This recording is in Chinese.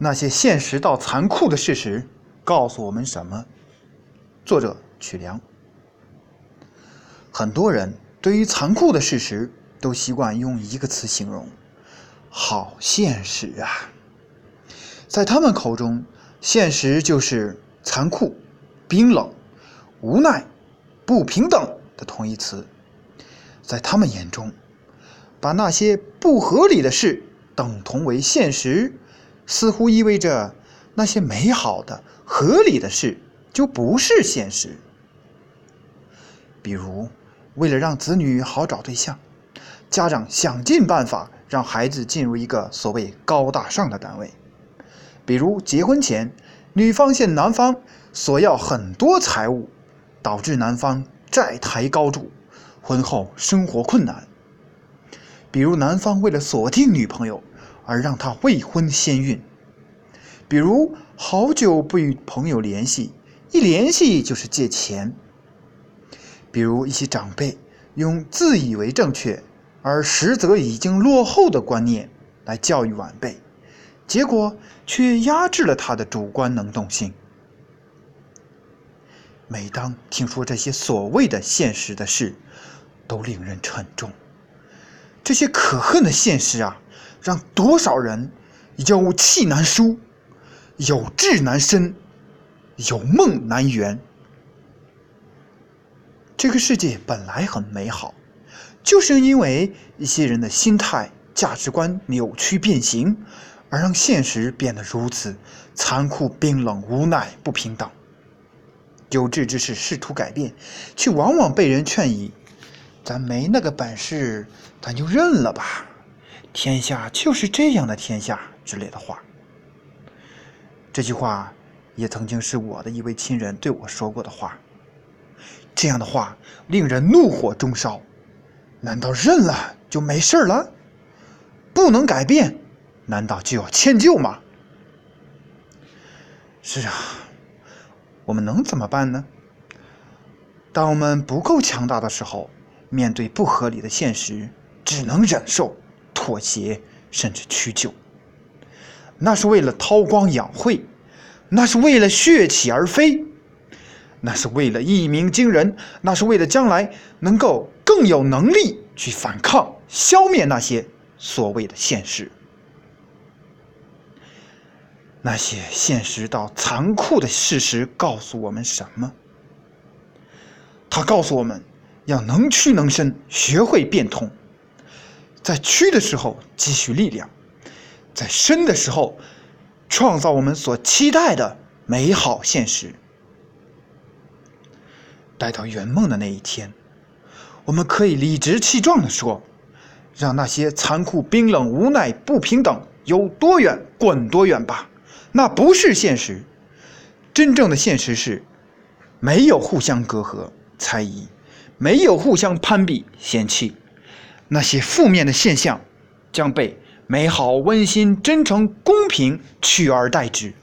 那些现实到残酷的事实告诉我们什么？作者曲良。很多人对于残酷的事实都习惯用一个词形容：好现实啊！在他们口中，现实就是残酷、冰冷、无奈、不平等的同义词。在他们眼中，把那些不合理的事等同为现实。似乎意味着那些美好的、合理的事就不是现实。比如，为了让子女好找对象，家长想尽办法让孩子进入一个所谓高大上的单位；比如，结婚前女方向男方索要很多财物，导致男方债台高筑，婚后生活困难；比如，男方为了锁定女朋友。而让他未婚先孕，比如好久不与朋友联系，一联系就是借钱；比如一些长辈用自以为正确而实则已经落后的观念来教育晚辈，结果却压制了他的主观能动性。每当听说这些所谓的现实的事，都令人沉重。这些可恨的现实啊！让多少人有气难舒，有志难伸，有梦难圆。这个世界本来很美好，就是因为一些人的心态、价值观扭曲变形，而让现实变得如此残酷、冰冷、无奈、不平等。有志之士试图改变，却往往被人劝以“咱没那个本事，咱就认了吧”。天下就是这样的天下之类的话，这句话也曾经是我的一位亲人对我说过的话。这样的话令人怒火中烧。难道认了就没事了？不能改变，难道就要迁就吗？是啊，我们能怎么办呢？当我们不够强大的时候，面对不合理的现实，只能忍受。妥协，甚至屈就，那是为了韬光养晦，那是为了血气而飞，那是为了一鸣惊人，那是为了将来能够更有能力去反抗、消灭那些所谓的现实。那些现实到残酷的事实告诉我们什么？他告诉我们要能屈能伸，学会变通。在屈的时候积蓄力量，在伸的时候创造我们所期待的美好现实。待到圆梦的那一天，我们可以理直气壮地说：“让那些残酷、冰冷、无奈、不平等有多远滚多远吧！那不是现实。真正的现实是，没有互相隔阂、猜疑，没有互相攀比、嫌弃。”那些负面的现象将被美好、温馨、真诚、公平取而代之。